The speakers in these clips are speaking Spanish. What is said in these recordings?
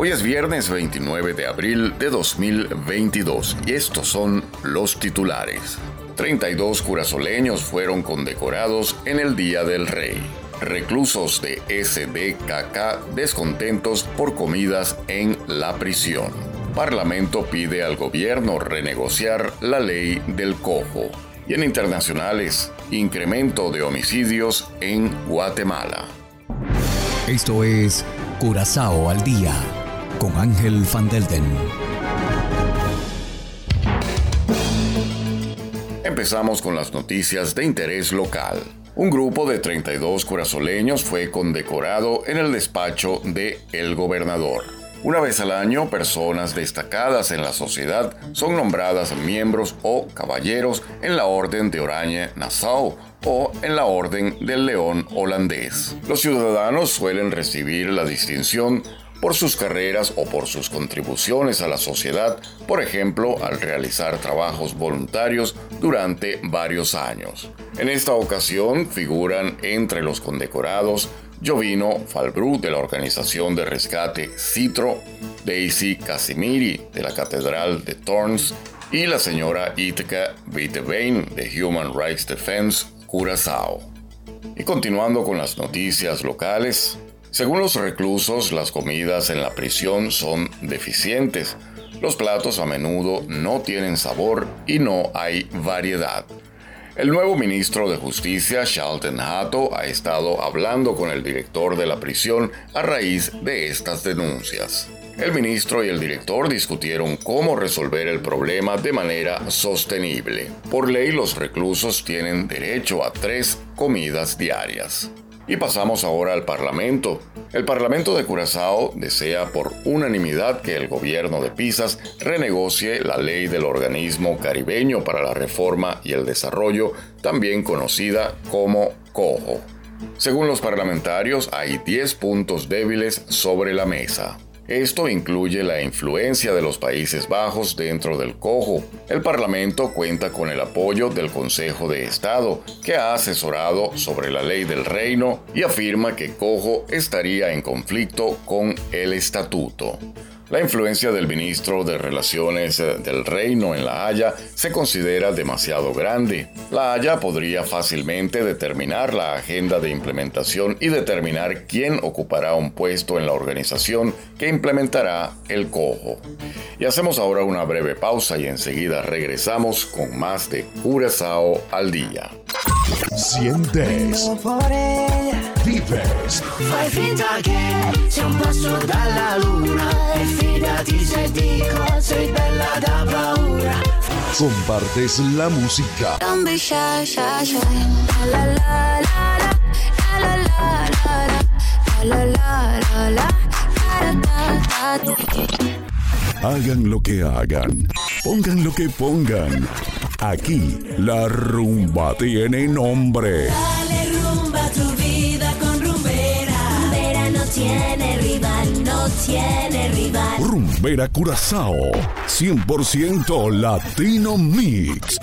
Hoy es viernes 29 de abril de 2022 y estos son los titulares. 32 curazoleños fueron condecorados en el Día del Rey. Reclusos de SDKK descontentos por comidas en la prisión. Parlamento pide al gobierno renegociar la ley del cojo. Y en internacionales, incremento de homicidios en Guatemala. Esto es Curazao al día con Ángel Van Delden. Empezamos con las noticias de interés local. Un grupo de 32 curazoleños fue condecorado en el despacho de El Gobernador. Una vez al año, personas destacadas en la sociedad son nombradas miembros o caballeros en la Orden de Orange Nassau o en la Orden del León holandés. Los ciudadanos suelen recibir la distinción por sus carreras o por sus contribuciones a la sociedad, por ejemplo, al realizar trabajos voluntarios durante varios años. En esta ocasión figuran entre los condecorados Jovino Falbrú de la organización de rescate Citro, Daisy Casimiri de la Catedral de Torns y la señora Itka Vitevein de Human Rights Defense Curazao. Y continuando con las noticias locales, según los reclusos, las comidas en la prisión son deficientes. Los platos a menudo no tienen sabor y no hay variedad. El nuevo ministro de Justicia, Charlton Hatto, ha estado hablando con el director de la prisión a raíz de estas denuncias. El ministro y el director discutieron cómo resolver el problema de manera sostenible. Por ley, los reclusos tienen derecho a tres comidas diarias. Y pasamos ahora al Parlamento. El Parlamento de Curazao desea por unanimidad que el gobierno de Pisas renegocie la ley del organismo caribeño para la reforma y el desarrollo, también conocida como COJO. Según los parlamentarios, hay 10 puntos débiles sobre la mesa. Esto incluye la influencia de los Países Bajos dentro del cojo. El Parlamento cuenta con el apoyo del Consejo de Estado, que ha asesorado sobre la ley del reino y afirma que cojo estaría en conflicto con el estatuto. La influencia del ministro de Relaciones eh, del Reino en La Haya se considera demasiado grande. La Haya podría fácilmente determinar la agenda de implementación y determinar quién ocupará un puesto en la organización que implementará el cojo. Y hacemos ahora una breve pausa y enseguida regresamos con más de Curazao al día. Sientes. Vives. Fai finta che sia un passo dalla luna e fidati se dico sei bella da paura. Compartes la música. Don't be shy, shy, shy. La la la la la la la la la la la Hagan lo que hagan, pongan lo que pongan. Aquí la rumba tiene nombre. Dale tiene rival. Rumbera Curazao, 100% Latino Mix.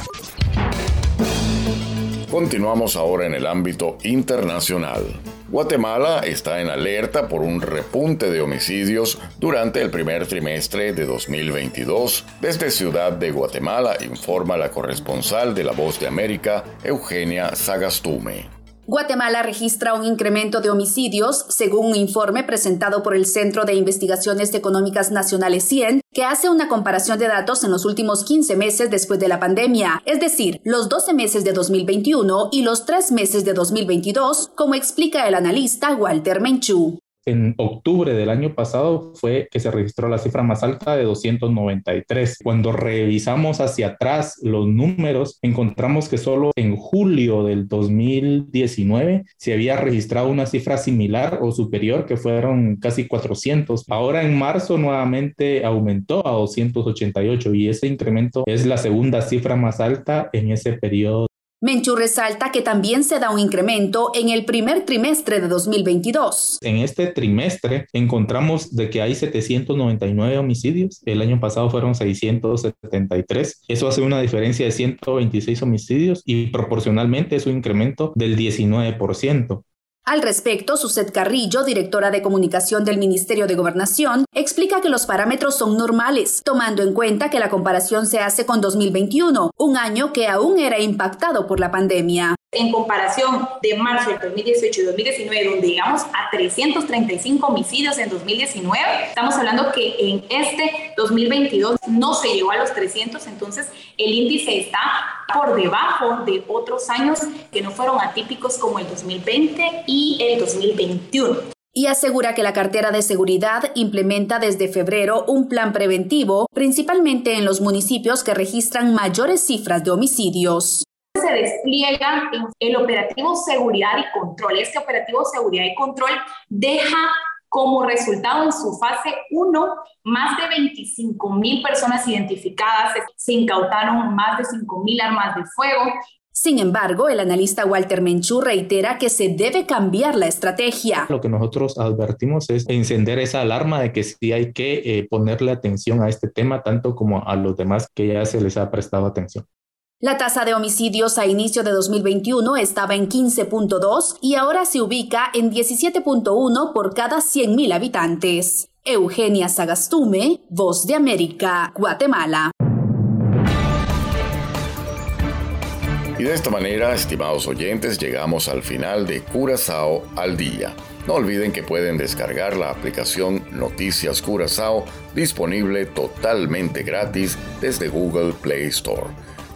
Continuamos ahora en el ámbito internacional. Guatemala está en alerta por un repunte de homicidios durante el primer trimestre de 2022. Desde Ciudad de Guatemala informa la corresponsal de La Voz de América, Eugenia Sagastume. Guatemala registra un incremento de homicidios, según un informe presentado por el Centro de Investigaciones Económicas Nacionales 100, que hace una comparación de datos en los últimos 15 meses después de la pandemia, es decir, los 12 meses de 2021 y los 3 meses de 2022, como explica el analista Walter Menchú. En octubre del año pasado fue que se registró la cifra más alta de 293. Cuando revisamos hacia atrás los números, encontramos que solo en julio del 2019 se había registrado una cifra similar o superior, que fueron casi 400. Ahora en marzo nuevamente aumentó a 288 y ese incremento es la segunda cifra más alta en ese periodo Menchú resalta que también se da un incremento en el primer trimestre de 2022. En este trimestre encontramos de que hay 799 homicidios, el año pasado fueron 673, eso hace una diferencia de 126 homicidios y proporcionalmente es un incremento del 19%. Al respecto, Suset Carrillo, directora de comunicación del Ministerio de Gobernación, explica que los parámetros son normales, tomando en cuenta que la comparación se hace con 2021, un año que aún era impactado por la pandemia en comparación de marzo del 2018 y 2019, donde llegamos a 335 homicidios en 2019, estamos hablando que en este 2022 no se llegó a los 300, entonces el índice está por debajo de otros años que no fueron atípicos como el 2020 y el 2021 y asegura que la cartera de seguridad implementa desde febrero un plan preventivo, principalmente en los municipios que registran mayores cifras de homicidios despliega el operativo seguridad y control. Este operativo seguridad y control deja como resultado en su fase 1 más de 25 mil personas identificadas, se incautaron más de 5 mil armas de fuego. Sin embargo, el analista Walter Menchú reitera que se debe cambiar la estrategia. Lo que nosotros advertimos es encender esa alarma de que sí hay que eh, ponerle atención a este tema, tanto como a los demás que ya se les ha prestado atención. La tasa de homicidios a inicio de 2021 estaba en 15.2 y ahora se ubica en 17.1 por cada 100.000 habitantes. Eugenia Sagastume, Voz de América, Guatemala. Y de esta manera, estimados oyentes, llegamos al final de Curazao al día. No olviden que pueden descargar la aplicación Noticias Curazao disponible totalmente gratis desde Google Play Store.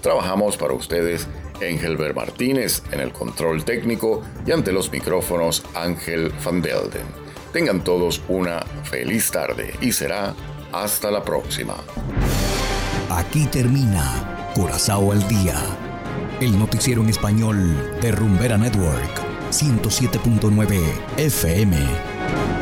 Trabajamos para ustedes Engelbert Martínez en el control técnico y ante los micrófonos Ángel Van Delden. Tengan todos una feliz tarde y será hasta la próxima. Aquí termina Curazao al Día, el noticiero en español de Rumbera Network, 107.9 FM.